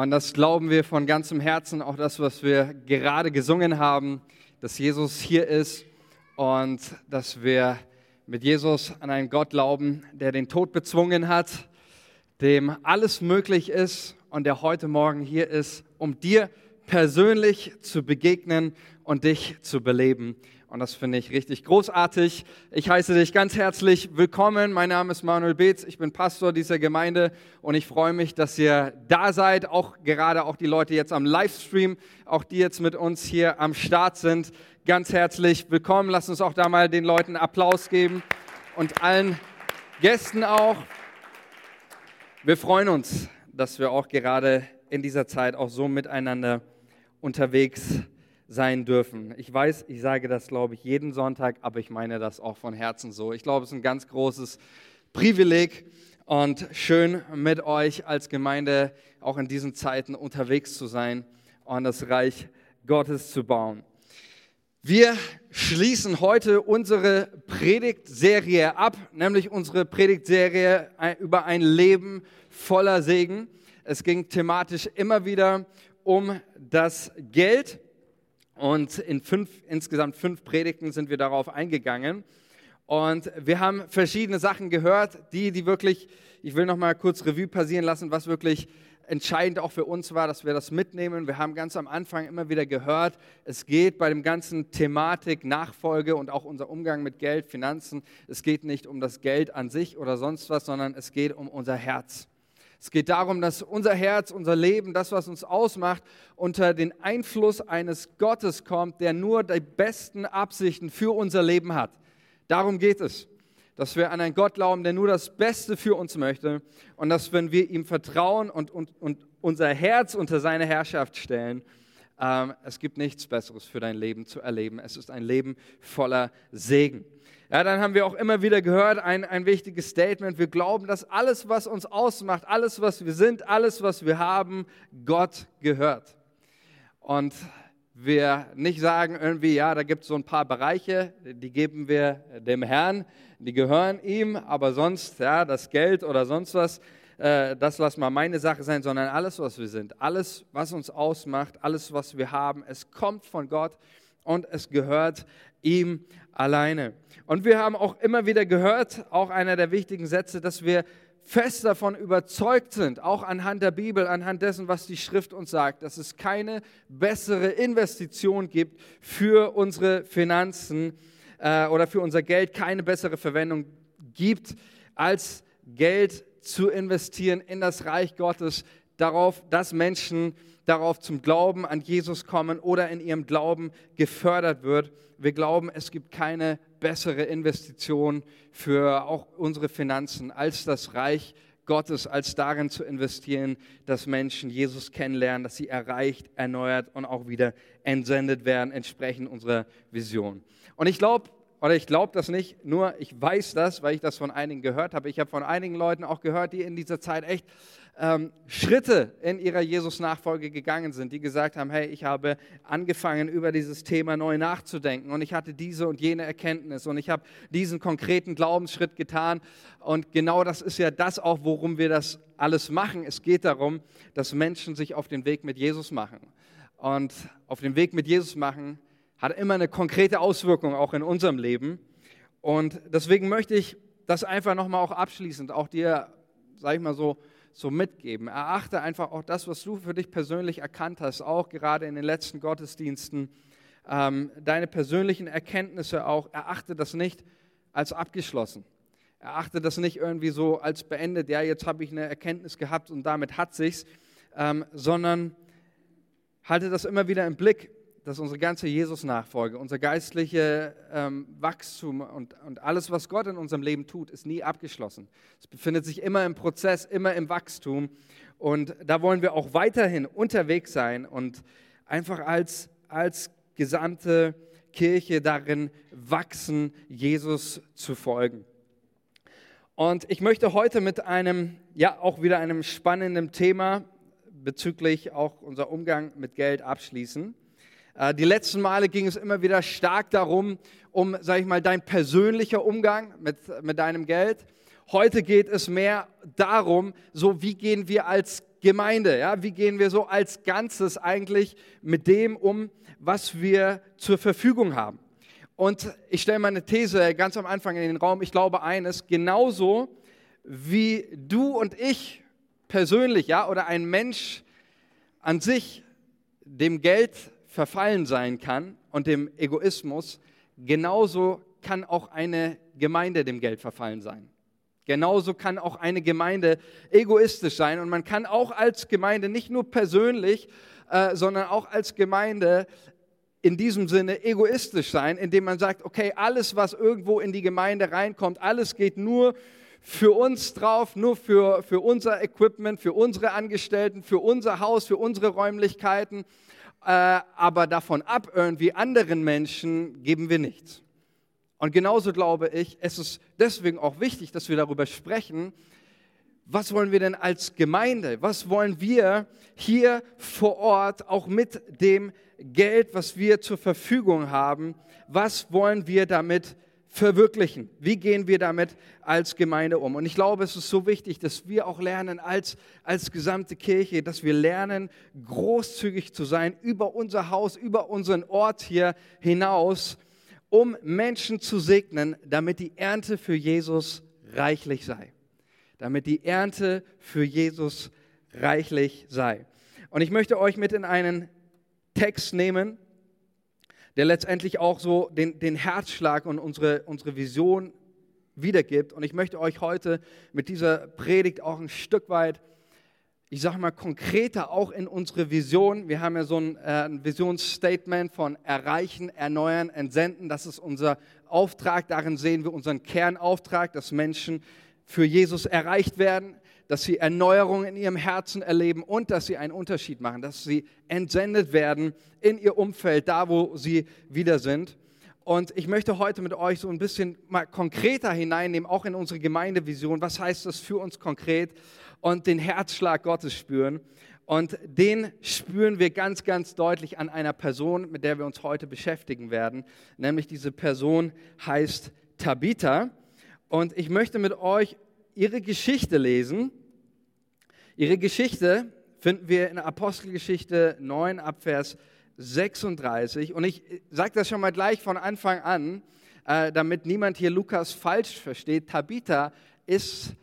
Und das glauben wir von ganzem Herzen, auch das, was wir gerade gesungen haben, dass Jesus hier ist und dass wir mit Jesus an einen Gott glauben, der den Tod bezwungen hat, dem alles möglich ist und der heute Morgen hier ist, um dir persönlich zu begegnen und dich zu beleben. Und das finde ich richtig großartig. Ich heiße dich ganz herzlich willkommen. Mein Name ist Manuel Beetz. Ich bin Pastor dieser Gemeinde und ich freue mich, dass ihr da seid. Auch gerade auch die Leute jetzt am Livestream, auch die jetzt mit uns hier am Start sind. Ganz herzlich willkommen. Lasst uns auch da mal den Leuten Applaus geben und allen Gästen auch. Wir freuen uns, dass wir auch gerade in dieser Zeit auch so miteinander unterwegs sind sein dürfen. Ich weiß, ich sage das, glaube ich, jeden Sonntag, aber ich meine das auch von Herzen so. Ich glaube, es ist ein ganz großes Privileg und schön mit euch als Gemeinde auch in diesen Zeiten unterwegs zu sein und das Reich Gottes zu bauen. Wir schließen heute unsere Predigtserie ab, nämlich unsere Predigtserie über ein Leben voller Segen. Es ging thematisch immer wieder um das Geld und in fünf, insgesamt fünf Predigten sind wir darauf eingegangen. Und wir haben verschiedene Sachen gehört, die, die wirklich, ich will noch mal kurz Revue passieren lassen, was wirklich entscheidend auch für uns war, dass wir das mitnehmen. Wir haben ganz am Anfang immer wieder gehört, es geht bei dem ganzen Thematik, Nachfolge und auch unser Umgang mit Geld, Finanzen, es geht nicht um das Geld an sich oder sonst was, sondern es geht um unser Herz. Es geht darum, dass unser Herz, unser Leben, das, was uns ausmacht, unter den Einfluss eines Gottes kommt, der nur die besten Absichten für unser Leben hat. Darum geht es, dass wir an einen Gott glauben, der nur das Beste für uns möchte und dass, wenn wir ihm vertrauen und, und, und unser Herz unter seine Herrschaft stellen, ähm, es gibt nichts Besseres für dein Leben zu erleben. Es ist ein Leben voller Segen. Ja, dann haben wir auch immer wieder gehört, ein, ein wichtiges Statement. Wir glauben, dass alles, was uns ausmacht, alles, was wir sind, alles, was wir haben, Gott gehört. Und wir nicht sagen irgendwie, ja, da gibt es so ein paar Bereiche, die geben wir dem Herrn, die gehören ihm, aber sonst, ja, das Geld oder sonst was, äh, das lass mal meine Sache sein, sondern alles, was wir sind, alles, was uns ausmacht, alles, was wir haben, es kommt von Gott und es gehört ihm alleine. Und wir haben auch immer wieder gehört, auch einer der wichtigen Sätze, dass wir fest davon überzeugt sind, auch anhand der Bibel, anhand dessen, was die Schrift uns sagt, dass es keine bessere Investition gibt für unsere Finanzen äh, oder für unser Geld, keine bessere Verwendung gibt, als Geld zu investieren in das Reich Gottes, darauf, dass Menschen darauf zum Glauben an Jesus kommen oder in ihrem Glauben gefördert wird. Wir glauben, es gibt keine bessere Investition für auch unsere Finanzen als das Reich Gottes, als darin zu investieren, dass Menschen Jesus kennenlernen, dass sie erreicht, erneuert und auch wieder entsendet werden, entsprechend unserer Vision. Und ich glaube, oder ich glaube das nicht, nur ich weiß das, weil ich das von einigen gehört habe. Ich habe von einigen Leuten auch gehört, die in dieser Zeit echt ähm, Schritte in ihrer Jesus-Nachfolge gegangen sind, die gesagt haben, hey, ich habe angefangen, über dieses Thema neu nachzudenken und ich hatte diese und jene Erkenntnis und ich habe diesen konkreten Glaubensschritt getan und genau das ist ja das auch, worum wir das alles machen. Es geht darum, dass Menschen sich auf den Weg mit Jesus machen und auf den Weg mit Jesus machen hat immer eine konkrete Auswirkung auch in unserem Leben. Und deswegen möchte ich das einfach nochmal auch abschließend auch dir, sag ich mal so, so mitgeben. Erachte einfach auch das, was du für dich persönlich erkannt hast, auch gerade in den letzten Gottesdiensten, ähm, deine persönlichen Erkenntnisse auch, erachte das nicht als abgeschlossen. Erachte das nicht irgendwie so als beendet, ja, jetzt habe ich eine Erkenntnis gehabt und damit hat sich's, ähm, sondern halte das immer wieder im Blick dass unsere ganze Jesus-Nachfolge, unser geistliche ähm, Wachstum und, und alles, was Gott in unserem Leben tut, ist nie abgeschlossen. Es befindet sich immer im Prozess, immer im Wachstum. Und da wollen wir auch weiterhin unterwegs sein und einfach als, als gesamte Kirche darin wachsen, Jesus zu folgen. Und ich möchte heute mit einem, ja, auch wieder einem spannenden Thema bezüglich auch unser Umgang mit Geld abschließen. Äh, die letzten Male ging es immer wieder stark darum, um, sag ich mal, dein persönlicher Umgang mit, mit deinem Geld. Heute geht es mehr darum, so wie gehen wir als Gemeinde? Ja? Wie gehen wir so als Ganzes eigentlich mit dem um, was wir zur Verfügung haben? Und ich stelle meine These ganz am Anfang in den Raum. Ich glaube eines, genauso wie du und ich persönlich, ja, oder ein Mensch an sich dem Geld verfallen sein kann und dem Egoismus, genauso kann auch eine Gemeinde dem Geld verfallen sein. Genauso kann auch eine Gemeinde egoistisch sein und man kann auch als Gemeinde nicht nur persönlich, äh, sondern auch als Gemeinde in diesem Sinne egoistisch sein, indem man sagt, okay, alles, was irgendwo in die Gemeinde reinkommt, alles geht nur für uns drauf, nur für, für unser Equipment, für unsere Angestellten, für unser Haus, für unsere Räumlichkeiten. Äh, aber davon ab, irgendwie anderen Menschen, geben wir nichts. Und genauso glaube ich, es ist deswegen auch wichtig, dass wir darüber sprechen, was wollen wir denn als Gemeinde, was wollen wir hier vor Ort auch mit dem Geld, was wir zur Verfügung haben, was wollen wir damit verwirklichen? Wie gehen wir damit als Gemeinde um? Und ich glaube, es ist so wichtig, dass wir auch lernen als, als gesamte Kirche, dass wir lernen, großzügig zu sein über unser Haus, über unseren Ort hier hinaus, um Menschen zu segnen, damit die Ernte für Jesus reichlich sei. Damit die Ernte für Jesus reichlich sei. Und ich möchte euch mit in einen Text nehmen, der letztendlich auch so den, den Herzschlag und unsere, unsere Vision wiedergibt. Und ich möchte euch heute mit dieser Predigt auch ein Stück weit, ich sage mal konkreter auch in unsere Vision. Wir haben ja so ein, äh, ein Visionsstatement von erreichen, erneuern, entsenden. Das ist unser Auftrag. Darin sehen wir unseren Kernauftrag, dass Menschen für Jesus erreicht werden dass sie Erneuerung in ihrem Herzen erleben und dass sie einen Unterschied machen, dass sie entsendet werden in ihr Umfeld, da wo sie wieder sind. Und ich möchte heute mit euch so ein bisschen mal konkreter hineinnehmen, auch in unsere Gemeindevision. Was heißt das für uns konkret? Und den Herzschlag Gottes spüren. Und den spüren wir ganz, ganz deutlich an einer Person, mit der wir uns heute beschäftigen werden. Nämlich diese Person heißt Tabitha. Und ich möchte mit euch ihre Geschichte lesen. Ihre Geschichte finden wir in Apostelgeschichte 9 ab Vers 36. Und ich sage das schon mal gleich von Anfang an, äh, damit niemand hier Lukas falsch versteht. Tabitha ist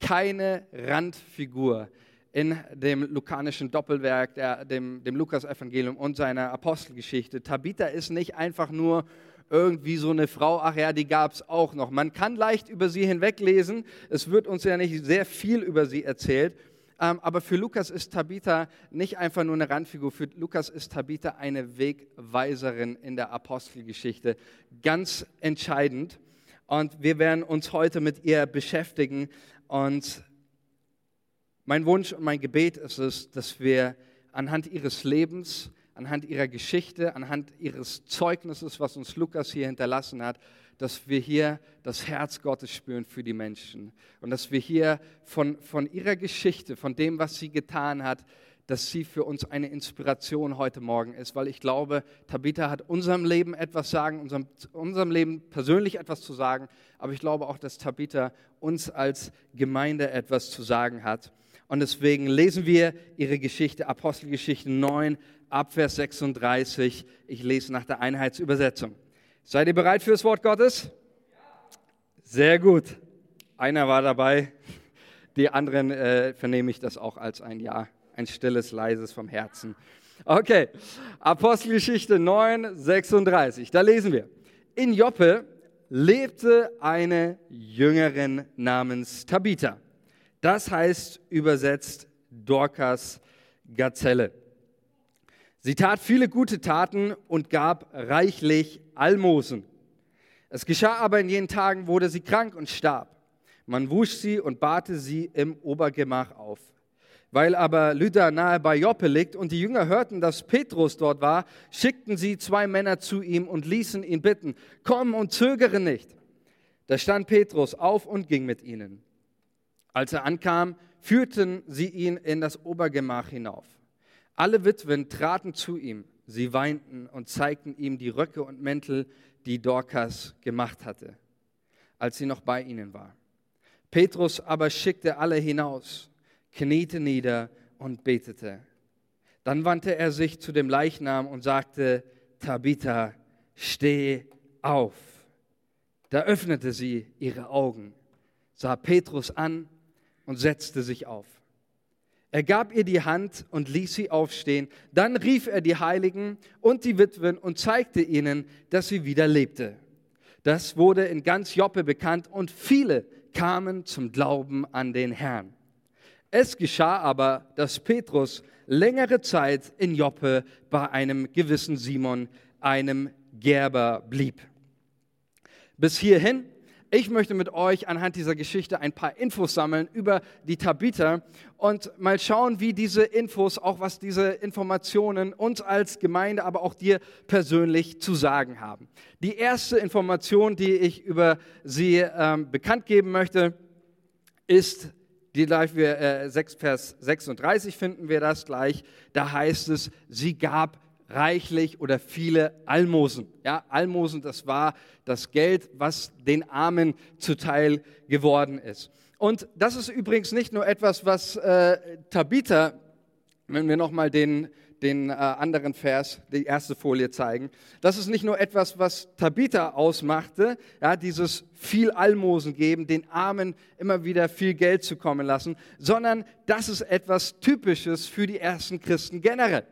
keine Randfigur in dem lukanischen Doppelwerk, der, dem, dem Lukas-Evangelium und seiner Apostelgeschichte. Tabitha ist nicht einfach nur irgendwie so eine Frau, ach ja, die gab es auch noch. Man kann leicht über sie hinweglesen, es wird uns ja nicht sehr viel über sie erzählt, ähm, aber für Lukas ist Tabitha nicht einfach nur eine Randfigur, für Lukas ist Tabitha eine Wegweiserin in der Apostelgeschichte, ganz entscheidend. Und wir werden uns heute mit ihr beschäftigen. Und mein Wunsch und mein Gebet ist es, dass wir anhand ihres Lebens anhand ihrer Geschichte, anhand ihres Zeugnisses, was uns Lukas hier hinterlassen hat, dass wir hier das Herz Gottes spüren für die Menschen. Und dass wir hier von, von ihrer Geschichte, von dem, was sie getan hat, dass sie für uns eine Inspiration heute Morgen ist, weil ich glaube, Tabitha hat unserem Leben etwas sagen, unserem, unserem Leben persönlich etwas zu sagen, aber ich glaube auch, dass Tabitha uns als Gemeinde etwas zu sagen hat. Und deswegen lesen wir ihre Geschichte, Apostelgeschichte 9, Abvers 36. Ich lese nach der Einheitsübersetzung. Seid ihr bereit für das Wort Gottes? Sehr gut. Einer war dabei. Die anderen äh, vernehme ich das auch als ein Ja, ein stilles, leises vom Herzen. Okay, Apostelgeschichte 9, 36. Da lesen wir. In Joppe lebte eine Jüngerin namens Tabitha. Das heißt übersetzt Dorcas Gazelle. Sie tat viele gute Taten und gab reichlich Almosen. Es geschah aber in jenen Tagen, wurde sie krank und starb. Man wusch sie und barte sie im Obergemach auf. Weil aber Lydda nahe bei Joppe liegt und die Jünger hörten, dass Petrus dort war, schickten sie zwei Männer zu ihm und ließen ihn bitten, komm und zögere nicht. Da stand Petrus auf und ging mit ihnen. Als er ankam, führten sie ihn in das Obergemach hinauf. Alle Witwen traten zu ihm, sie weinten und zeigten ihm die Röcke und Mäntel, die Dorcas gemacht hatte, als sie noch bei ihnen war. Petrus aber schickte alle hinaus, kniete nieder und betete. Dann wandte er sich zu dem Leichnam und sagte, Tabitha, steh auf. Da öffnete sie ihre Augen, sah Petrus an und setzte sich auf. Er gab ihr die Hand und ließ sie aufstehen. Dann rief er die Heiligen und die Witwen und zeigte ihnen, dass sie wieder lebte. Das wurde in ganz Joppe bekannt und viele kamen zum Glauben an den Herrn. Es geschah aber, dass Petrus längere Zeit in Joppe bei einem gewissen Simon, einem Gerber, blieb. Bis hierhin ich möchte mit euch anhand dieser Geschichte ein paar Infos sammeln über die Tabitha und mal schauen, wie diese Infos, auch was diese Informationen uns als Gemeinde, aber auch dir persönlich zu sagen haben. Die erste Information, die ich über sie ähm, bekannt geben möchte, ist die gleich wir äh, 6 Vers 36 finden wir das gleich. Da heißt es, sie gab reichlich oder viele Almosen. Ja, Almosen, das war das Geld, was den Armen zuteil geworden ist. Und das ist übrigens nicht nur etwas, was äh, Tabitha, wenn wir nochmal den, den äh, anderen Vers, die erste Folie zeigen, das ist nicht nur etwas, was Tabitha ausmachte, ja, dieses viel Almosen geben, den Armen immer wieder viel Geld zu kommen lassen, sondern das ist etwas Typisches für die ersten Christen generell.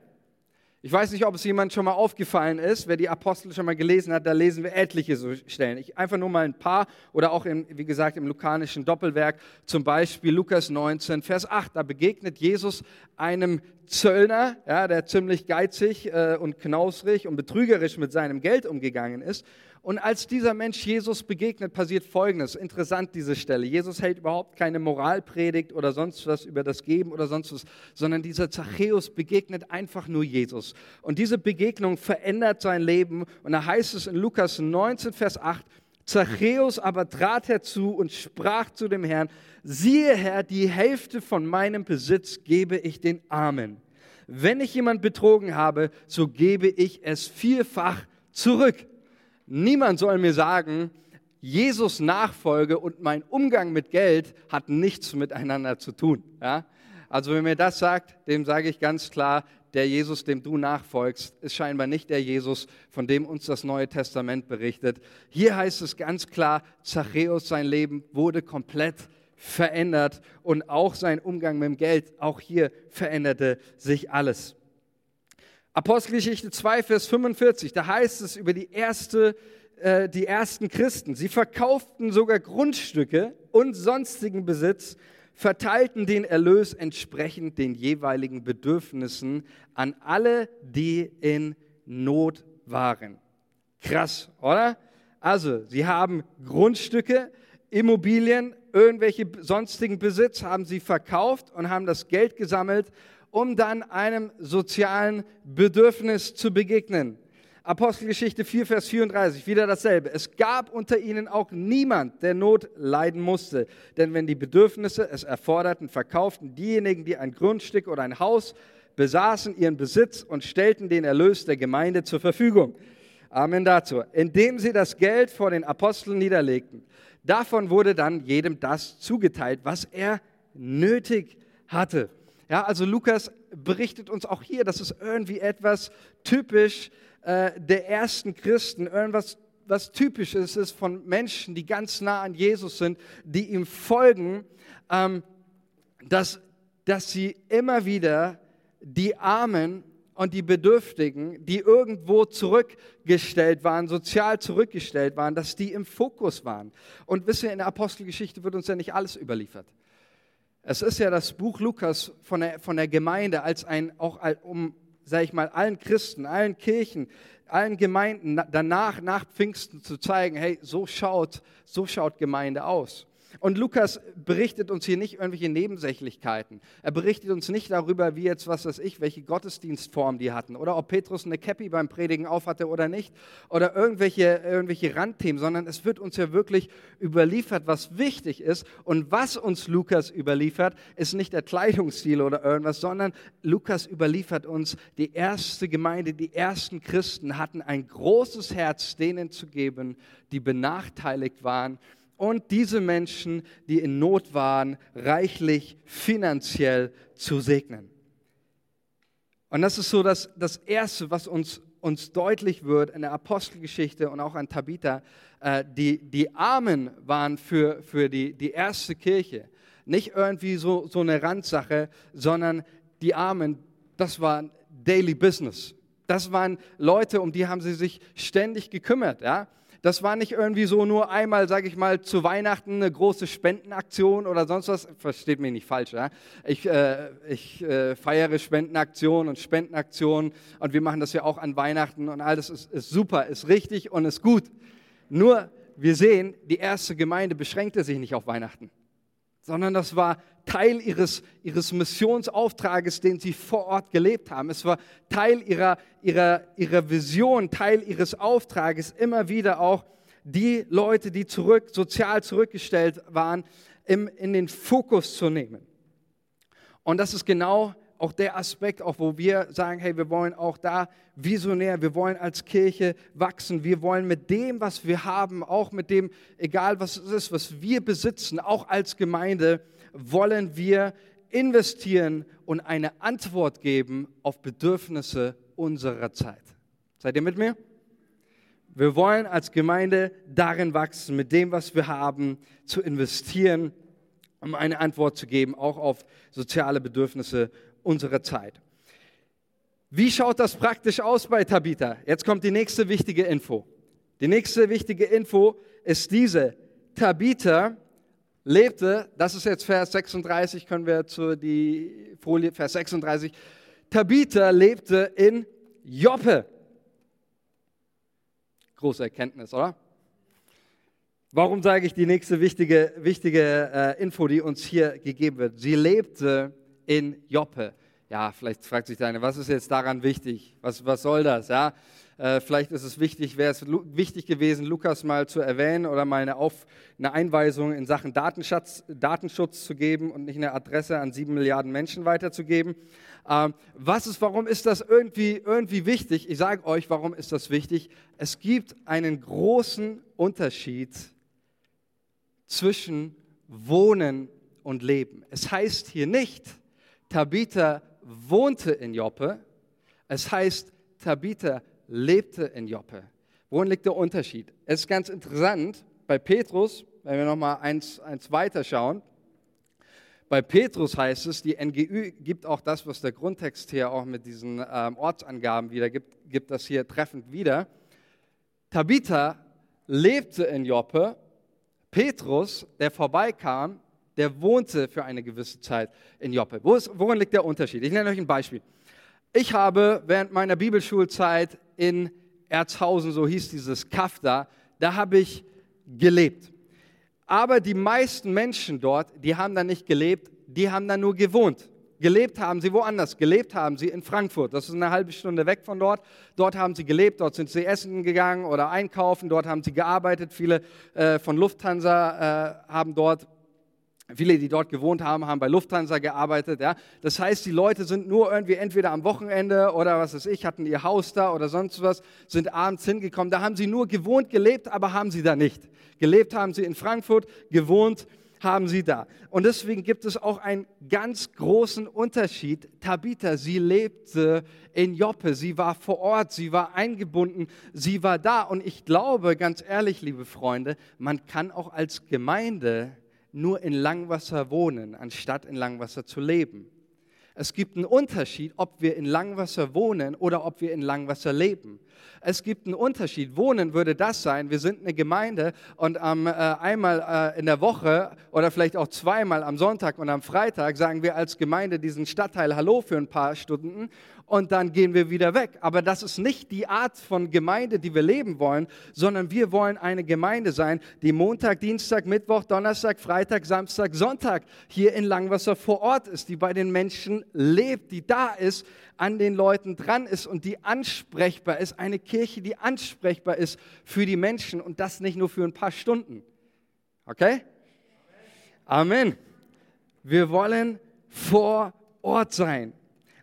Ich weiß nicht, ob es jemand schon mal aufgefallen ist. Wer die Apostel schon mal gelesen hat, da lesen wir etliche so Stellen. Ich einfach nur mal ein paar oder auch, in, wie gesagt, im lukanischen Doppelwerk, zum Beispiel Lukas 19, Vers 8. Da begegnet Jesus einem Zöllner, ja, der ziemlich geizig äh, und knausrig und betrügerisch mit seinem Geld umgegangen ist. Und als dieser Mensch Jesus begegnet, passiert Folgendes. Interessant diese Stelle. Jesus hält überhaupt keine Moralpredigt oder sonst was über das Geben oder sonst was, sondern dieser Zachäus begegnet einfach nur Jesus. Und diese Begegnung verändert sein Leben. Und da heißt es in Lukas 19, Vers 8, Zachäus aber trat herzu und sprach zu dem Herrn, siehe Herr, die Hälfte von meinem Besitz gebe ich den Armen. Wenn ich jemand betrogen habe, so gebe ich es vierfach zurück. Niemand soll mir sagen, Jesus Nachfolge und mein Umgang mit Geld hat nichts miteinander zu tun. Ja? Also wenn mir das sagt, dem sage ich ganz klar, der Jesus, dem du nachfolgst, ist scheinbar nicht der Jesus, von dem uns das Neue Testament berichtet. Hier heißt es ganz klar, Zachäus, sein Leben wurde komplett verändert und auch sein Umgang mit dem Geld, auch hier veränderte sich alles. Apostelgeschichte 2, Vers 45, da heißt es über die, erste, äh, die ersten Christen, sie verkauften sogar Grundstücke und sonstigen Besitz, verteilten den Erlös entsprechend den jeweiligen Bedürfnissen an alle, die in Not waren. Krass, oder? Also, sie haben Grundstücke, Immobilien, irgendwelche sonstigen Besitz haben sie verkauft und haben das Geld gesammelt um dann einem sozialen Bedürfnis zu begegnen. Apostelgeschichte 4, Vers 34, wieder dasselbe. Es gab unter ihnen auch niemand, der Not leiden musste. Denn wenn die Bedürfnisse es erforderten, verkauften diejenigen, die ein Grundstück oder ein Haus besaßen, ihren Besitz und stellten den Erlös der Gemeinde zur Verfügung. Amen dazu. Indem sie das Geld vor den Aposteln niederlegten. Davon wurde dann jedem das zugeteilt, was er nötig hatte. Ja, also Lukas berichtet uns auch hier, dass es irgendwie etwas typisch äh, der ersten Christen, irgendwas was typisches ist von Menschen, die ganz nah an Jesus sind, die ihm folgen, ähm, dass, dass sie immer wieder die Armen und die Bedürftigen, die irgendwo zurückgestellt waren, sozial zurückgestellt waren, dass die im Fokus waren. Und wisst ihr, in der Apostelgeschichte wird uns ja nicht alles überliefert. Es ist ja das Buch Lukas von der, von der Gemeinde als ein, auch um, sage ich mal, allen Christen, allen Kirchen, allen Gemeinden danach, nach Pfingsten zu zeigen, hey, so schaut, so schaut Gemeinde aus. Und Lukas berichtet uns hier nicht irgendwelche Nebensächlichkeiten. Er berichtet uns nicht darüber, wie jetzt, was weiß ich, welche Gottesdienstform die hatten oder ob Petrus eine Käppi beim Predigen aufhatte oder nicht oder irgendwelche, irgendwelche Randthemen, sondern es wird uns ja wirklich überliefert, was wichtig ist. Und was uns Lukas überliefert, ist nicht der Kleidungsstil oder irgendwas, sondern Lukas überliefert uns, die erste Gemeinde, die ersten Christen hatten ein großes Herz, denen zu geben, die benachteiligt waren und diese Menschen, die in Not waren, reichlich finanziell zu segnen. Und das ist so das, das Erste, was uns, uns deutlich wird in der Apostelgeschichte und auch an Tabitha. Äh, die, die Armen waren für, für die, die erste Kirche nicht irgendwie so, so eine Randsache, sondern die Armen, das war Daily Business. Das waren Leute, um die haben sie sich ständig gekümmert. Ja? Das war nicht irgendwie so nur einmal, sage ich mal, zu Weihnachten eine große Spendenaktion oder sonst was. Versteht mich nicht falsch. Ja? Ich, äh, ich äh, feiere Spendenaktionen und Spendenaktionen und wir machen das ja auch an Weihnachten und alles ist, ist super, ist richtig und ist gut. Nur wir sehen, die erste Gemeinde beschränkte sich nicht auf Weihnachten, sondern das war Teil ihres, ihres Missionsauftrages, den sie vor Ort gelebt haben. Es war Teil ihrer, ihrer, ihrer Vision, Teil ihres Auftrages, immer wieder auch die Leute, die zurück, sozial zurückgestellt waren, im, in den Fokus zu nehmen. Und das ist genau auch der Aspekt, auch wo wir sagen, hey, wir wollen auch da visionär, wir wollen als Kirche wachsen, wir wollen mit dem, was wir haben, auch mit dem, egal was es ist, was wir besitzen, auch als Gemeinde, wollen wir investieren und eine Antwort geben auf Bedürfnisse unserer Zeit. Seid ihr mit mir? Wir wollen als Gemeinde darin wachsen, mit dem, was wir haben, zu investieren, um eine Antwort zu geben, auch auf soziale Bedürfnisse unserer Zeit. Wie schaut das praktisch aus bei Tabitha? Jetzt kommt die nächste wichtige Info. Die nächste wichtige Info ist diese. Tabitha lebte, das ist jetzt Vers 36, können wir zu die Folie, Vers 36. Tabitha lebte in Joppe. Große Erkenntnis, oder? Warum sage ich die nächste wichtige, wichtige äh, Info, die uns hier gegeben wird? Sie lebte in Joppe. Ja, vielleicht fragt sich deine, was ist jetzt daran wichtig? Was, was soll das? Ja, äh, vielleicht ist es wichtig, wäre es wichtig gewesen, Lukas mal zu erwähnen oder mal eine, Auf, eine Einweisung in Sachen Datenschutz, Datenschutz zu geben und nicht eine Adresse an sieben Milliarden Menschen weiterzugeben. Ähm, was ist, warum ist das irgendwie, irgendwie wichtig? Ich sage euch, warum ist das wichtig? Es gibt einen großen Unterschied zwischen Wohnen und Leben. Es heißt hier nicht, Tabitha wohnte in Joppe. Es heißt, Tabitha lebte in Joppe. Worin liegt der Unterschied? Es ist ganz interessant, bei Petrus, wenn wir nochmal eins, eins weiter schauen, bei Petrus heißt es, die NGÜ gibt auch das, was der Grundtext hier auch mit diesen ähm, Ortsangaben wieder gibt, gibt das hier treffend wieder. Tabitha lebte in Joppe, Petrus, der vorbeikam, der wohnte für eine gewisse Zeit in Joppe. worin liegt der Unterschied? Ich nenne euch ein Beispiel. Ich habe während meiner Bibelschulzeit in Erzhausen, so hieß dieses Kaff da, da habe ich gelebt. Aber die meisten Menschen dort, die haben da nicht gelebt, die haben da nur gewohnt. Gelebt haben sie woanders. Gelebt haben sie in Frankfurt. Das ist eine halbe Stunde weg von dort. Dort haben sie gelebt, dort sind sie essen gegangen oder einkaufen, dort haben sie gearbeitet. Viele äh, von Lufthansa äh, haben dort Viele, die dort gewohnt haben, haben bei Lufthansa gearbeitet. Ja. Das heißt, die Leute sind nur irgendwie entweder am Wochenende oder was weiß ich, hatten ihr Haus da oder sonst was, sind abends hingekommen. Da haben sie nur gewohnt gelebt, aber haben sie da nicht. Gelebt haben sie in Frankfurt, gewohnt haben sie da. Und deswegen gibt es auch einen ganz großen Unterschied. Tabitha, sie lebte in Joppe, sie war vor Ort, sie war eingebunden, sie war da. Und ich glaube, ganz ehrlich, liebe Freunde, man kann auch als Gemeinde nur in Langwasser wohnen, anstatt in Langwasser zu leben. Es gibt einen Unterschied, ob wir in Langwasser wohnen oder ob wir in Langwasser leben. Es gibt einen Unterschied. Wohnen würde das sein, wir sind eine Gemeinde und ähm, äh, einmal äh, in der Woche oder vielleicht auch zweimal am Sonntag und am Freitag sagen wir als Gemeinde diesen Stadtteil Hallo für ein paar Stunden und dann gehen wir wieder weg. Aber das ist nicht die Art von Gemeinde, die wir leben wollen, sondern wir wollen eine Gemeinde sein, die Montag, Dienstag, Mittwoch, Donnerstag, Freitag, Samstag, Sonntag hier in Langwasser vor Ort ist, die bei den Menschen lebt, die da ist, an den Leuten dran ist und die ansprechbar ist. Eine Kirche, die ansprechbar ist für die Menschen und das nicht nur für ein paar Stunden. Okay? Amen. Wir wollen vor Ort sein.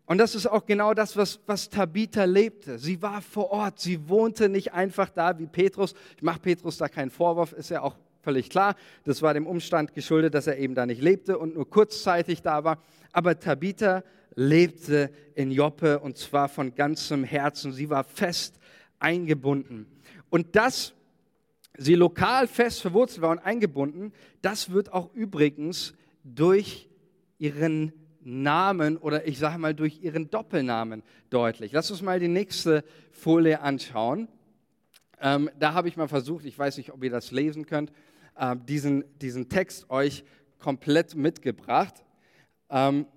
Und das ist auch genau das, was, was Tabitha lebte. Sie war vor Ort, sie wohnte nicht einfach da wie Petrus. Ich mache Petrus da keinen Vorwurf, ist ja auch völlig klar. Das war dem Umstand geschuldet, dass er eben da nicht lebte und nur kurzzeitig da war. Aber Tabitha lebte in Joppe und zwar von ganzem Herzen. Sie war fest eingebunden. Und das, sie lokal fest verwurzelt war und eingebunden, das wird auch übrigens durch ihren Namen oder ich sage mal durch ihren Doppelnamen deutlich. Lass uns mal die nächste Folie anschauen. Ähm, da habe ich mal versucht, ich weiß nicht, ob ihr das lesen könnt, äh, diesen, diesen Text euch komplett mitgebracht. Ähm,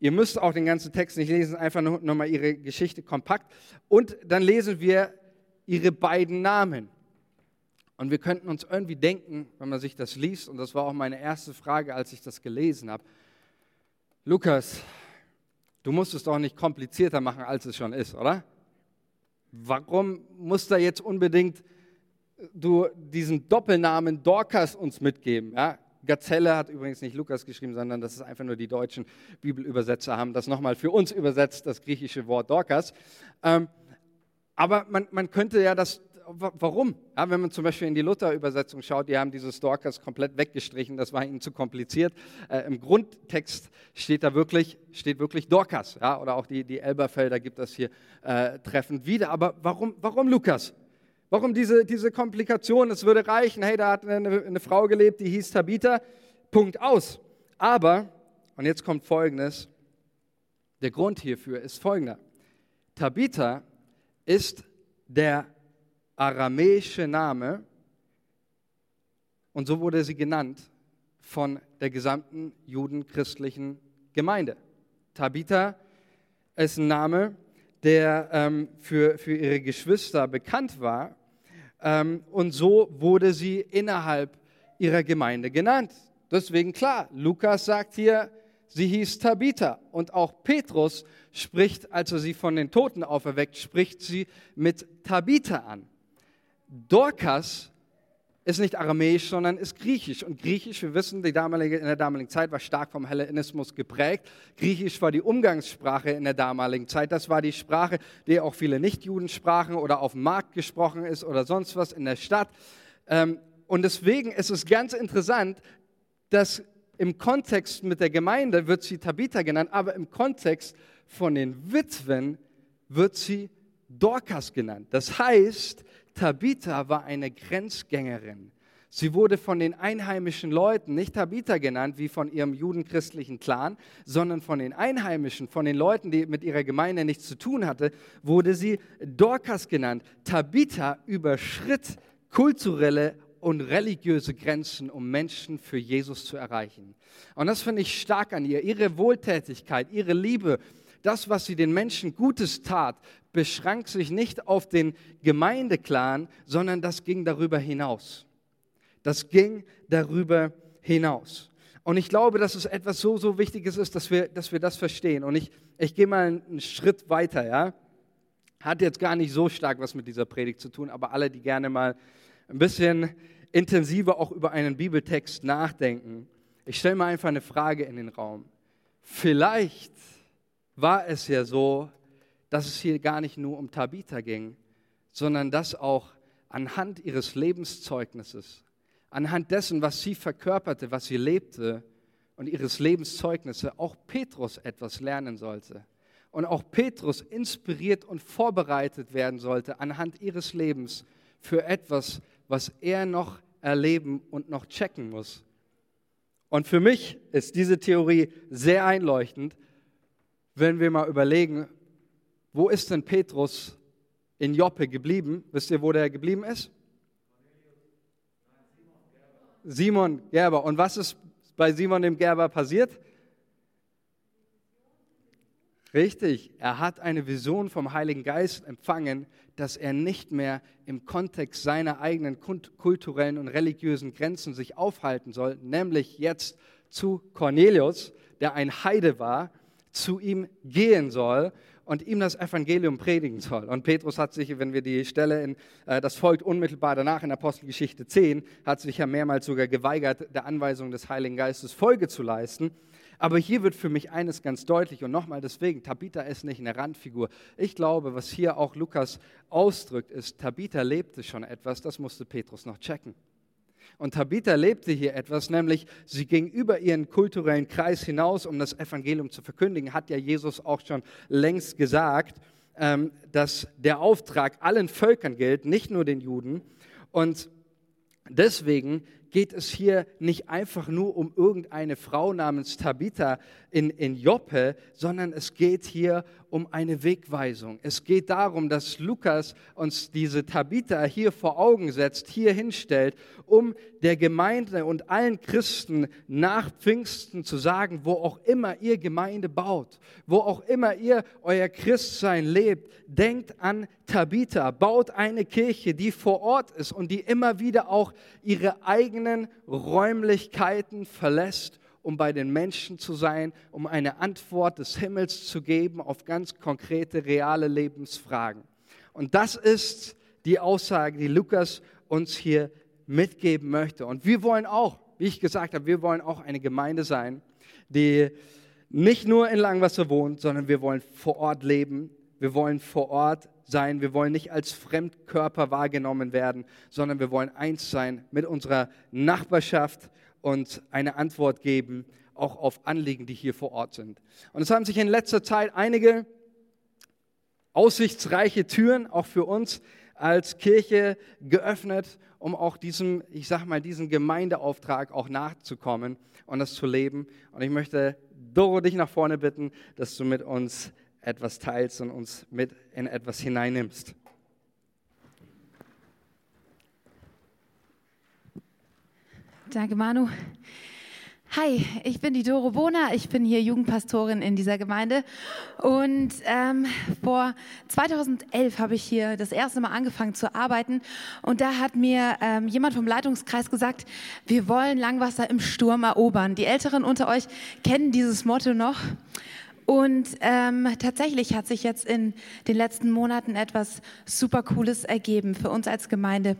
ihr müsst auch den ganzen Text nicht lesen, einfach nur, nur mal ihre Geschichte kompakt. Und dann lesen wir ihre beiden Namen. Und wir könnten uns irgendwie denken, wenn man sich das liest, und das war auch meine erste Frage, als ich das gelesen habe, Lukas, du musst es doch nicht komplizierter machen, als es schon ist, oder? Warum muss da jetzt unbedingt du diesen Doppelnamen Dorcas uns mitgeben? Ja? Gazelle hat übrigens nicht Lukas geschrieben, sondern das ist einfach nur die deutschen Bibelübersetzer haben das nochmal für uns übersetzt, das griechische Wort Dorcas. Ähm, aber man, man könnte ja das warum? Ja, wenn man zum Beispiel in die Luther-Übersetzung schaut, die haben dieses Dorcas komplett weggestrichen, das war ihnen zu kompliziert. Äh, Im Grundtext steht da wirklich, steht wirklich Dorcas, ja, oder auch die, die Elberfelder gibt das hier äh, treffend wieder. Aber warum, warum Lukas? Warum diese, diese Komplikation? Es würde reichen, hey, da hat eine, eine Frau gelebt, die hieß Tabitha, Punkt aus. Aber, und jetzt kommt Folgendes, der Grund hierfür ist folgender. Tabitha ist der aramäische Name und so wurde sie genannt von der gesamten judenchristlichen Gemeinde. Tabitha ist ein Name, der ähm, für, für ihre Geschwister bekannt war ähm, und so wurde sie innerhalb ihrer Gemeinde genannt. Deswegen klar, Lukas sagt hier, sie hieß Tabitha und auch Petrus spricht, als er sie von den Toten auferweckt, spricht sie mit Tabitha an. Dorcas ist nicht aramäisch, sondern ist griechisch. Und griechisch, wir wissen, damalige, in der damaligen Zeit war stark vom Hellenismus geprägt. Griechisch war die Umgangssprache in der damaligen Zeit. Das war die Sprache, die auch viele Nichtjuden sprachen oder auf dem Markt gesprochen ist oder sonst was in der Stadt. Ähm, und deswegen ist es ganz interessant, dass im Kontext mit der Gemeinde wird sie Tabitha genannt, aber im Kontext von den Witwen wird sie Dorcas genannt. Das heißt, Tabitha war eine Grenzgängerin. Sie wurde von den einheimischen Leuten nicht Tabitha genannt, wie von ihrem judenchristlichen Clan, sondern von den Einheimischen, von den Leuten, die mit ihrer Gemeinde nichts zu tun hatte, wurde sie Dorcas genannt. Tabitha überschritt kulturelle und religiöse Grenzen, um Menschen für Jesus zu erreichen. Und das finde ich stark an ihr. Ihre Wohltätigkeit, ihre Liebe, das, was sie den Menschen Gutes tat, beschränkt sich nicht auf den Gemeindeclan, sondern das ging darüber hinaus. Das ging darüber hinaus. Und ich glaube, dass es etwas so, so Wichtiges ist, dass wir, dass wir das verstehen. Und ich, ich gehe mal einen Schritt weiter, ja. Hat jetzt gar nicht so stark was mit dieser Predigt zu tun, aber alle, die gerne mal ein bisschen intensiver auch über einen Bibeltext nachdenken, ich stelle mal einfach eine Frage in den Raum. Vielleicht war es ja so, dass es hier gar nicht nur um Tabitha ging, sondern dass auch anhand ihres Lebenszeugnisses, anhand dessen, was sie verkörperte, was sie lebte und ihres Lebenszeugnisse auch Petrus etwas lernen sollte. Und auch Petrus inspiriert und vorbereitet werden sollte anhand ihres Lebens für etwas, was er noch erleben und noch checken muss. Und für mich ist diese Theorie sehr einleuchtend, wenn wir mal überlegen, wo ist denn Petrus in Joppe geblieben? Wisst ihr, wo der geblieben ist? Simon Gerber. Und was ist bei Simon dem Gerber passiert? Richtig, er hat eine Vision vom Heiligen Geist empfangen, dass er nicht mehr im Kontext seiner eigenen kulturellen und religiösen Grenzen sich aufhalten soll, nämlich jetzt zu Cornelius, der ein Heide war, zu ihm gehen soll und ihm das Evangelium predigen soll. Und Petrus hat sich, wenn wir die Stelle in, äh, das folgt unmittelbar danach in Apostelgeschichte 10, hat sich ja mehrmals sogar geweigert, der Anweisung des Heiligen Geistes Folge zu leisten. Aber hier wird für mich eines ganz deutlich und nochmal deswegen, Tabitha ist nicht eine Randfigur. Ich glaube, was hier auch Lukas ausdrückt, ist, Tabitha lebte schon etwas, das musste Petrus noch checken. Und Tabitha lebte hier etwas, nämlich sie ging über ihren kulturellen Kreis hinaus, um das Evangelium zu verkündigen, hat ja Jesus auch schon längst gesagt, ähm, dass der Auftrag allen Völkern gilt, nicht nur den Juden. Und deswegen geht es hier nicht einfach nur um irgendeine Frau namens Tabitha in, in Joppe, sondern es geht hier um eine Wegweisung. Es geht darum, dass Lukas uns diese Tabitha hier vor Augen setzt, hier hinstellt, um der Gemeinde und allen Christen nach Pfingsten zu sagen, wo auch immer ihr Gemeinde baut, wo auch immer ihr euer Christsein lebt, denkt an Tabitha, baut eine Kirche, die vor Ort ist und die immer wieder auch ihre eigenen Räumlichkeiten verlässt um bei den Menschen zu sein, um eine Antwort des Himmels zu geben auf ganz konkrete, reale Lebensfragen. Und das ist die Aussage, die Lukas uns hier mitgeben möchte. Und wir wollen auch, wie ich gesagt habe, wir wollen auch eine Gemeinde sein, die nicht nur in Langwasser wohnt, sondern wir wollen vor Ort leben. Wir wollen vor Ort sein. Wir wollen nicht als Fremdkörper wahrgenommen werden, sondern wir wollen eins sein mit unserer Nachbarschaft und eine Antwort geben, auch auf Anliegen, die hier vor Ort sind. Und es haben sich in letzter Zeit einige aussichtsreiche Türen auch für uns als Kirche geöffnet, um auch diesem, ich sag mal, diesen Gemeindeauftrag auch nachzukommen und das zu leben. Und ich möchte Doro dich nach vorne bitten, dass du mit uns etwas teilst und uns mit in etwas hineinnimmst. Danke, Manu. Hi, ich bin die Doro Bona, ich bin hier Jugendpastorin in dieser Gemeinde und ähm, vor 2011 habe ich hier das erste Mal angefangen zu arbeiten und da hat mir ähm, jemand vom Leitungskreis gesagt, wir wollen Langwasser im Sturm erobern. Die Älteren unter euch kennen dieses Motto noch und ähm, tatsächlich hat sich jetzt in den letzten Monaten etwas super Cooles ergeben für uns als Gemeinde.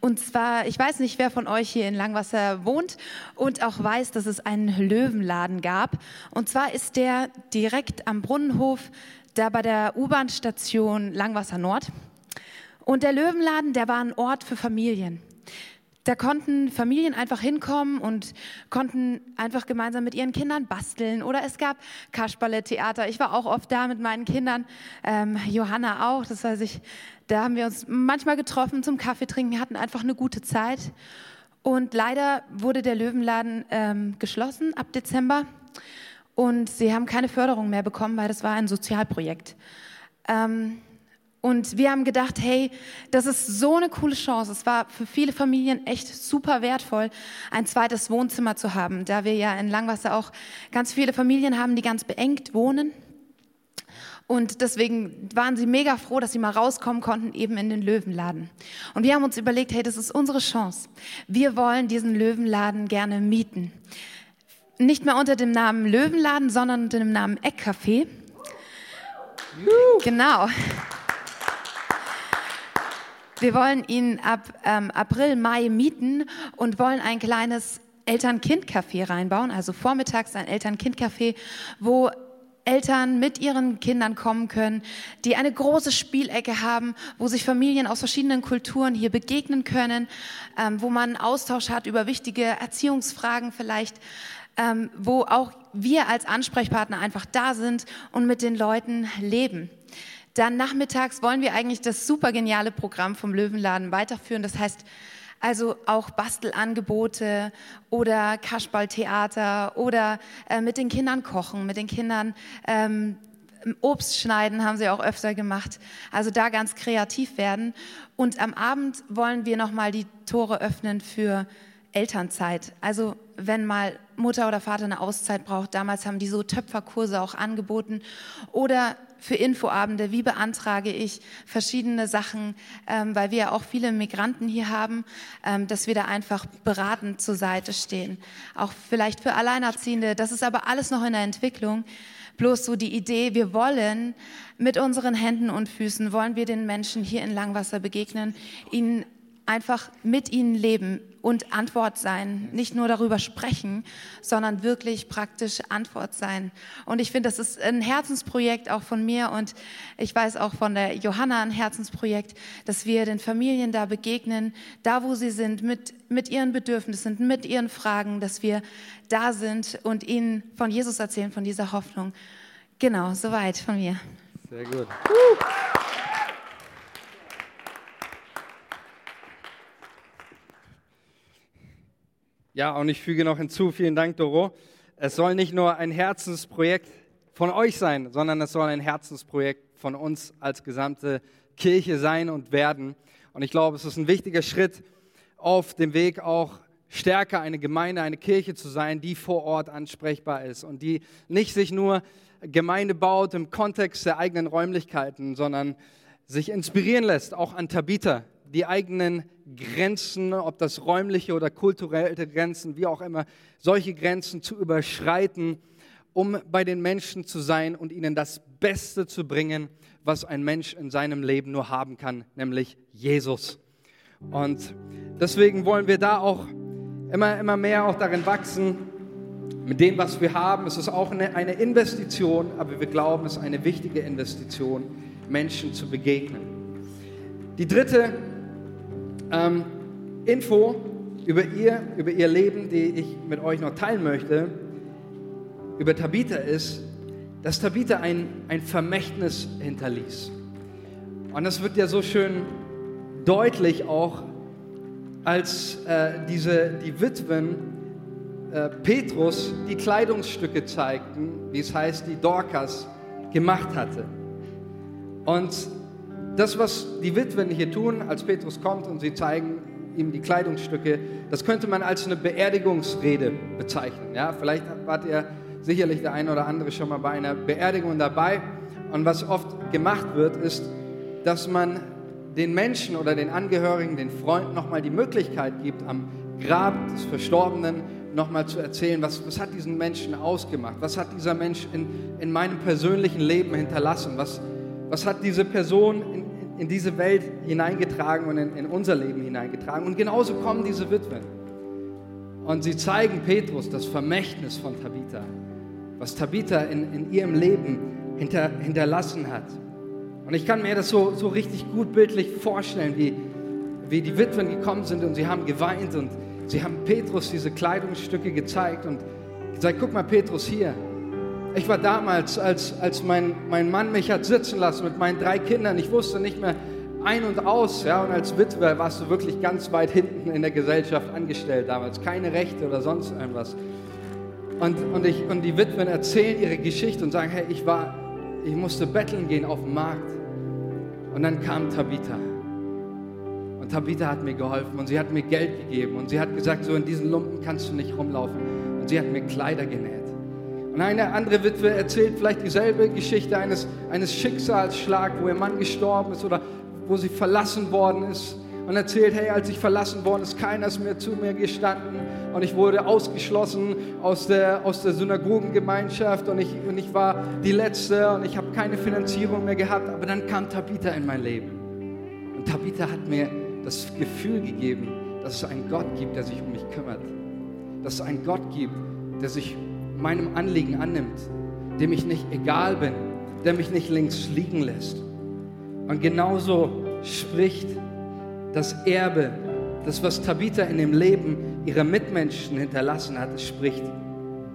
Und zwar, ich weiß nicht, wer von euch hier in Langwasser wohnt und auch weiß, dass es einen Löwenladen gab. Und zwar ist der direkt am Brunnenhof, da bei der U-Bahn-Station Langwasser Nord. Und der Löwenladen, der war ein Ort für Familien. Da konnten Familien einfach hinkommen und konnten einfach gemeinsam mit ihren Kindern basteln. Oder es gab Kasperle-Theater. Ich war auch oft da mit meinen Kindern, ähm, Johanna auch. Das heißt, ich, da haben wir uns manchmal getroffen zum Kaffee trinken. Wir hatten einfach eine gute Zeit. Und leider wurde der Löwenladen ähm, geschlossen ab Dezember. Und sie haben keine Förderung mehr bekommen, weil das war ein Sozialprojekt. Ähm, und wir haben gedacht, hey, das ist so eine coole Chance. Es war für viele Familien echt super wertvoll, ein zweites Wohnzimmer zu haben, da wir ja in Langwasser auch ganz viele Familien haben, die ganz beengt wohnen. Und deswegen waren sie mega froh, dass sie mal rauskommen konnten, eben in den Löwenladen. Und wir haben uns überlegt, hey, das ist unsere Chance. Wir wollen diesen Löwenladen gerne mieten. Nicht mehr unter dem Namen Löwenladen, sondern unter dem Namen Eckcafé. Genau. Wir wollen ihn ab ähm, April, Mai mieten und wollen ein kleines Eltern-Kind-Café reinbauen, also vormittags ein Eltern-Kind-Café, wo Eltern mit ihren Kindern kommen können, die eine große Spielecke haben, wo sich Familien aus verschiedenen Kulturen hier begegnen können, ähm, wo man Austausch hat über wichtige Erziehungsfragen vielleicht, ähm, wo auch wir als Ansprechpartner einfach da sind und mit den Leuten leben. Dann nachmittags wollen wir eigentlich das super geniale Programm vom Löwenladen weiterführen. Das heißt, also auch Bastelangebote oder Kaschballtheater oder äh, mit den Kindern kochen, mit den Kindern ähm, Obst schneiden haben sie auch öfter gemacht. Also da ganz kreativ werden. Und am Abend wollen wir nochmal die Tore öffnen für Elternzeit. Also wenn mal Mutter oder Vater eine Auszeit braucht, damals haben die so Töpferkurse auch angeboten. Oder für Infoabende, wie beantrage ich verschiedene Sachen, ähm, weil wir ja auch viele Migranten hier haben, ähm, dass wir da einfach beratend zur Seite stehen. Auch vielleicht für Alleinerziehende, das ist aber alles noch in der Entwicklung. Bloß so die Idee, wir wollen mit unseren Händen und Füßen, wollen wir den Menschen hier in Langwasser begegnen, ihnen einfach mit ihnen leben und Antwort sein. Nicht nur darüber sprechen, sondern wirklich praktisch Antwort sein. Und ich finde, das ist ein Herzensprojekt auch von mir und ich weiß auch von der Johanna ein Herzensprojekt, dass wir den Familien da begegnen, da wo sie sind, mit, mit ihren Bedürfnissen, mit ihren Fragen, dass wir da sind und ihnen von Jesus erzählen, von dieser Hoffnung. Genau, soweit von mir. Sehr gut. Ja, und ich füge noch hinzu, vielen Dank, Doro. Es soll nicht nur ein Herzensprojekt von euch sein, sondern es soll ein Herzensprojekt von uns als gesamte Kirche sein und werden. Und ich glaube, es ist ein wichtiger Schritt auf dem Weg auch stärker eine Gemeinde, eine Kirche zu sein, die vor Ort ansprechbar ist und die nicht sich nur Gemeinde baut im Kontext der eigenen Räumlichkeiten, sondern sich inspirieren lässt, auch an Tabitha, die eigenen Grenzen, ob das räumliche oder kulturelle Grenzen, wie auch immer, solche Grenzen zu überschreiten, um bei den Menschen zu sein und ihnen das Beste zu bringen, was ein Mensch in seinem Leben nur haben kann, nämlich Jesus. Und deswegen wollen wir da auch immer, immer mehr auch darin wachsen, mit dem, was wir haben. Es ist auch eine, eine Investition, aber wir glauben, es ist eine wichtige Investition, Menschen zu begegnen. Die dritte ähm, Info über ihr, über ihr Leben, die ich mit euch noch teilen möchte, über Tabitha ist, dass Tabitha ein, ein Vermächtnis hinterließ. Und das wird ja so schön deutlich auch, als äh, diese, die Witwen äh, Petrus die Kleidungsstücke zeigten, wie es heißt, die Dorcas gemacht hatte. Und das, was die Witwen hier tun, als Petrus kommt und sie zeigen ihm die Kleidungsstücke, das könnte man als eine Beerdigungsrede bezeichnen. Ja, vielleicht wart ihr sicherlich der eine oder andere schon mal bei einer Beerdigung dabei. Und was oft gemacht wird, ist, dass man den Menschen oder den Angehörigen, den Freunden nochmal die Möglichkeit gibt, am Grab des Verstorbenen nochmal zu erzählen, was, was hat diesen Menschen ausgemacht, was hat dieser Mensch in, in meinem persönlichen Leben hinterlassen, was, was hat diese Person in, in diese Welt hineingetragen und in, in unser Leben hineingetragen. Und genauso kommen diese Witwen. Und sie zeigen Petrus das Vermächtnis von Tabitha, was Tabitha in, in ihrem Leben hinter, hinterlassen hat. Und ich kann mir das so, so richtig gut bildlich vorstellen, wie, wie die Witwen gekommen sind und sie haben geweint und sie haben Petrus diese Kleidungsstücke gezeigt und gesagt, guck mal Petrus hier, ich war damals, als, als mein, mein Mann mich hat sitzen lassen mit meinen drei Kindern, ich wusste nicht mehr ein und aus. Ja, und als Witwe warst du wirklich ganz weit hinten in der Gesellschaft angestellt damals. Keine Rechte oder sonst irgendwas. Und, und, ich, und die Witwen erzählen ihre Geschichte und sagen, hey, ich, war, ich musste betteln gehen auf dem Markt. Und dann kam Tabitha. Und Tabitha hat mir geholfen und sie hat mir Geld gegeben und sie hat gesagt, so in diesen Lumpen kannst du nicht rumlaufen. Und sie hat mir Kleider genäht. Und eine andere Witwe erzählt vielleicht dieselbe Geschichte eines, eines Schicksalsschlags, wo ihr Mann gestorben ist oder wo sie verlassen worden ist. Und erzählt, hey, als ich verlassen worden ist, keiner ist mehr zu mir gestanden und ich wurde ausgeschlossen aus der, aus der Synagogengemeinschaft und ich, und ich war die Letzte und ich habe keine Finanzierung mehr gehabt. Aber dann kam Tabitha in mein Leben. Und Tabitha hat mir das Gefühl gegeben, dass es einen Gott gibt, der sich um mich kümmert. Dass es einen Gott gibt, der sich meinem Anliegen annimmt, dem ich nicht egal bin, der mich nicht links liegen lässt. Und genauso spricht das Erbe, das, was Tabitha in dem Leben ihrer Mitmenschen hinterlassen hat, es spricht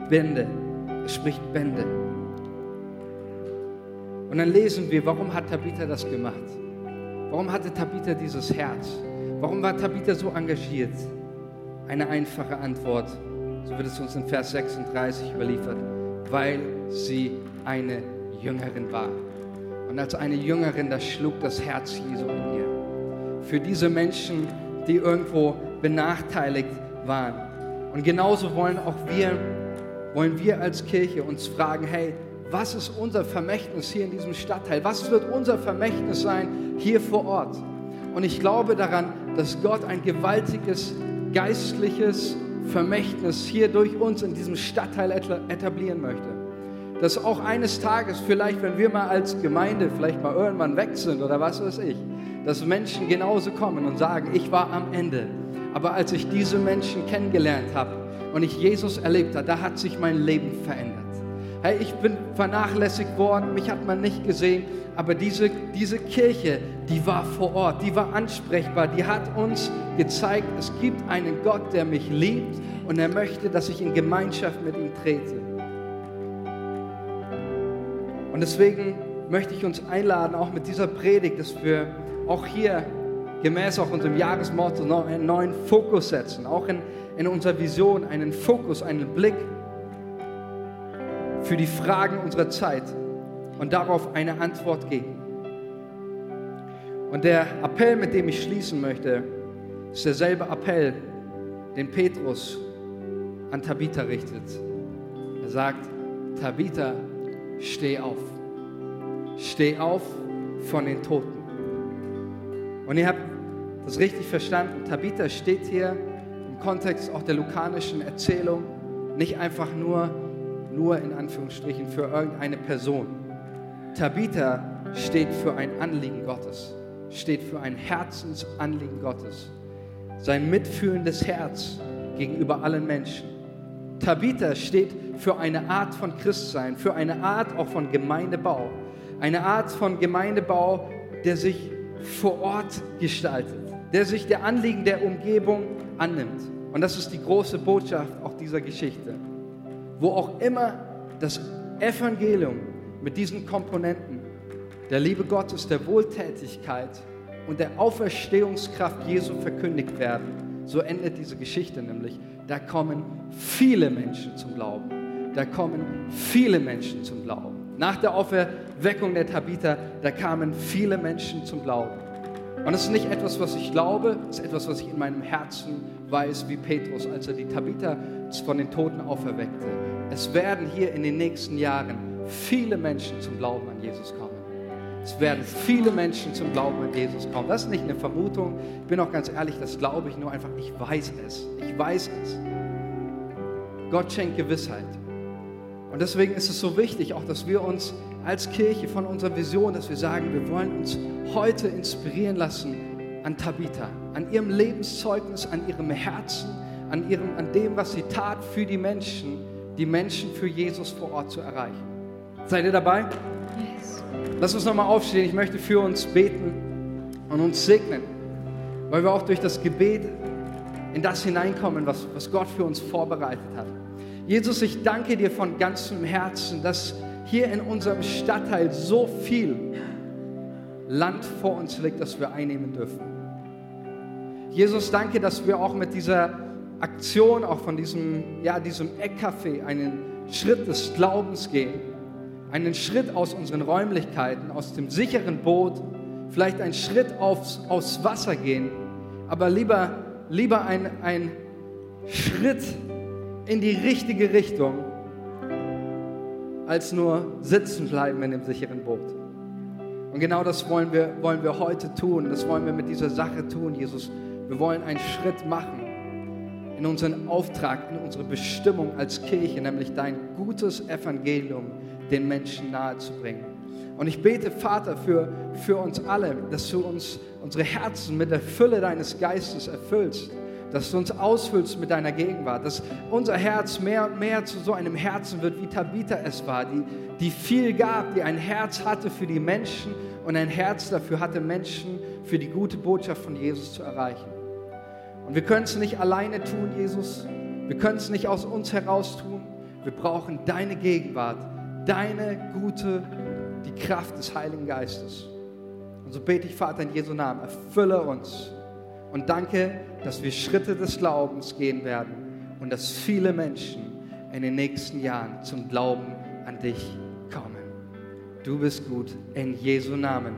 Bände. Es spricht Bände. Und dann lesen wir, warum hat Tabitha das gemacht? Warum hatte Tabitha dieses Herz? Warum war Tabitha so engagiert? Eine einfache Antwort so wird es uns in Vers 36 überliefert, weil sie eine Jüngerin war. Und als eine Jüngerin, da schlug das Herz Jesu in ihr. Für diese Menschen, die irgendwo benachteiligt waren. Und genauso wollen auch wir, wollen wir als Kirche uns fragen, hey, was ist unser Vermächtnis hier in diesem Stadtteil? Was wird unser Vermächtnis sein hier vor Ort? Und ich glaube daran, dass Gott ein gewaltiges geistliches Vermächtnis hier durch uns in diesem Stadtteil etablieren möchte. dass auch eines Tages, vielleicht wenn wir mal als Gemeinde vielleicht mal irgendwann weg sind oder was weiß ich, dass Menschen genauso kommen und sagen, ich war am Ende. Aber als ich diese Menschen kennengelernt habe und ich Jesus erlebt habe, da hat sich mein Leben verändert. Hey, ich bin vernachlässigt worden, mich hat man nicht gesehen, aber diese, diese Kirche, die war vor Ort, die war ansprechbar, die hat uns gezeigt, es gibt einen Gott, der mich liebt und er möchte, dass ich in Gemeinschaft mit ihm trete. Und deswegen möchte ich uns einladen, auch mit dieser Predigt, dass wir auch hier gemäß auch unserem Jahresmotto einen neuen Fokus setzen, auch in, in unserer Vision einen Fokus, einen Blick für die Fragen unserer Zeit und darauf eine Antwort geben. Und der Appell, mit dem ich schließen möchte, ist derselbe Appell, den Petrus an Tabitha richtet. Er sagt, Tabitha, steh auf. Steh auf von den Toten. Und ihr habt das richtig verstanden. Tabitha steht hier im Kontext auch der lukanischen Erzählung nicht einfach nur, nur in Anführungsstrichen für irgendeine Person. Tabitha steht für ein Anliegen Gottes, steht für ein Herzensanliegen Gottes. Sein mitfühlendes Herz gegenüber allen Menschen. Tabitha steht für eine Art von Christsein, für eine Art auch von Gemeindebau. Eine Art von Gemeindebau, der sich vor Ort gestaltet, der sich der Anliegen der Umgebung annimmt. Und das ist die große Botschaft auch dieser Geschichte. Wo auch immer das Evangelium mit diesen Komponenten der Liebe Gottes, der Wohltätigkeit und der Auferstehungskraft Jesu verkündigt werden, so endet diese Geschichte nämlich. Da kommen viele Menschen zum Glauben. Da kommen viele Menschen zum Glauben. Nach der Auferweckung der Tabitha, da kamen viele Menschen zum Glauben. Und es ist nicht etwas, was ich glaube, es ist etwas, was ich in meinem Herzen weiß, wie Petrus, als er die Tabitha von den Toten auferweckte. Es werden hier in den nächsten Jahren viele Menschen zum Glauben an Jesus kommen. Es werden viele Menschen zum Glauben an Jesus kommen. Das ist nicht eine Vermutung. Ich bin auch ganz ehrlich, das glaube ich nur einfach. Ich weiß es. Ich weiß es. Gott schenkt Gewissheit. Und deswegen ist es so wichtig, auch dass wir uns als Kirche von unserer Vision, dass wir sagen, wir wollen uns heute inspirieren lassen an Tabitha, an ihrem Lebenszeugnis, an ihrem Herzen, an, ihrem, an dem, was sie tat für die Menschen, die Menschen für Jesus vor Ort zu erreichen. Seid ihr dabei? Yes. Lass uns nochmal aufstehen. Ich möchte für uns beten und uns segnen, weil wir auch durch das Gebet in das hineinkommen, was, was Gott für uns vorbereitet hat. Jesus, ich danke dir von ganzem Herzen, dass hier in unserem Stadtteil so viel Land vor uns liegt, das wir einnehmen dürfen. Jesus, danke, dass wir auch mit dieser Aktion, auch von diesem, ja, diesem Eckcafé, einen Schritt des Glaubens gehen. Einen Schritt aus unseren Räumlichkeiten, aus dem sicheren Boot, vielleicht einen Schritt aufs, aufs Wasser gehen, aber lieber, lieber ein, ein Schritt in die richtige Richtung, als nur sitzen bleiben in dem sicheren Boot. Und genau das wollen wir, wollen wir heute tun. Das wollen wir mit dieser Sache tun, Jesus. Wir wollen einen Schritt machen in unseren Auftrag, in unsere Bestimmung als Kirche, nämlich dein gutes Evangelium den Menschen nahezubringen. Und ich bete, Vater, für, für uns alle, dass du uns unsere Herzen mit der Fülle deines Geistes erfüllst dass du uns ausfüllst mit deiner Gegenwart, dass unser Herz mehr und mehr zu so einem Herzen wird, wie Tabitha es war, die, die viel gab, die ein Herz hatte für die Menschen und ein Herz dafür hatte, Menschen für die gute Botschaft von Jesus zu erreichen. Und wir können es nicht alleine tun, Jesus. Wir können es nicht aus uns heraus tun. Wir brauchen deine Gegenwart, deine gute, die Kraft des Heiligen Geistes. Und so bete ich, Vater, in Jesu Namen, erfülle uns und danke, dass wir Schritte des Glaubens gehen werden und dass viele Menschen in den nächsten Jahren zum Glauben an dich kommen. Du bist gut in Jesu Namen.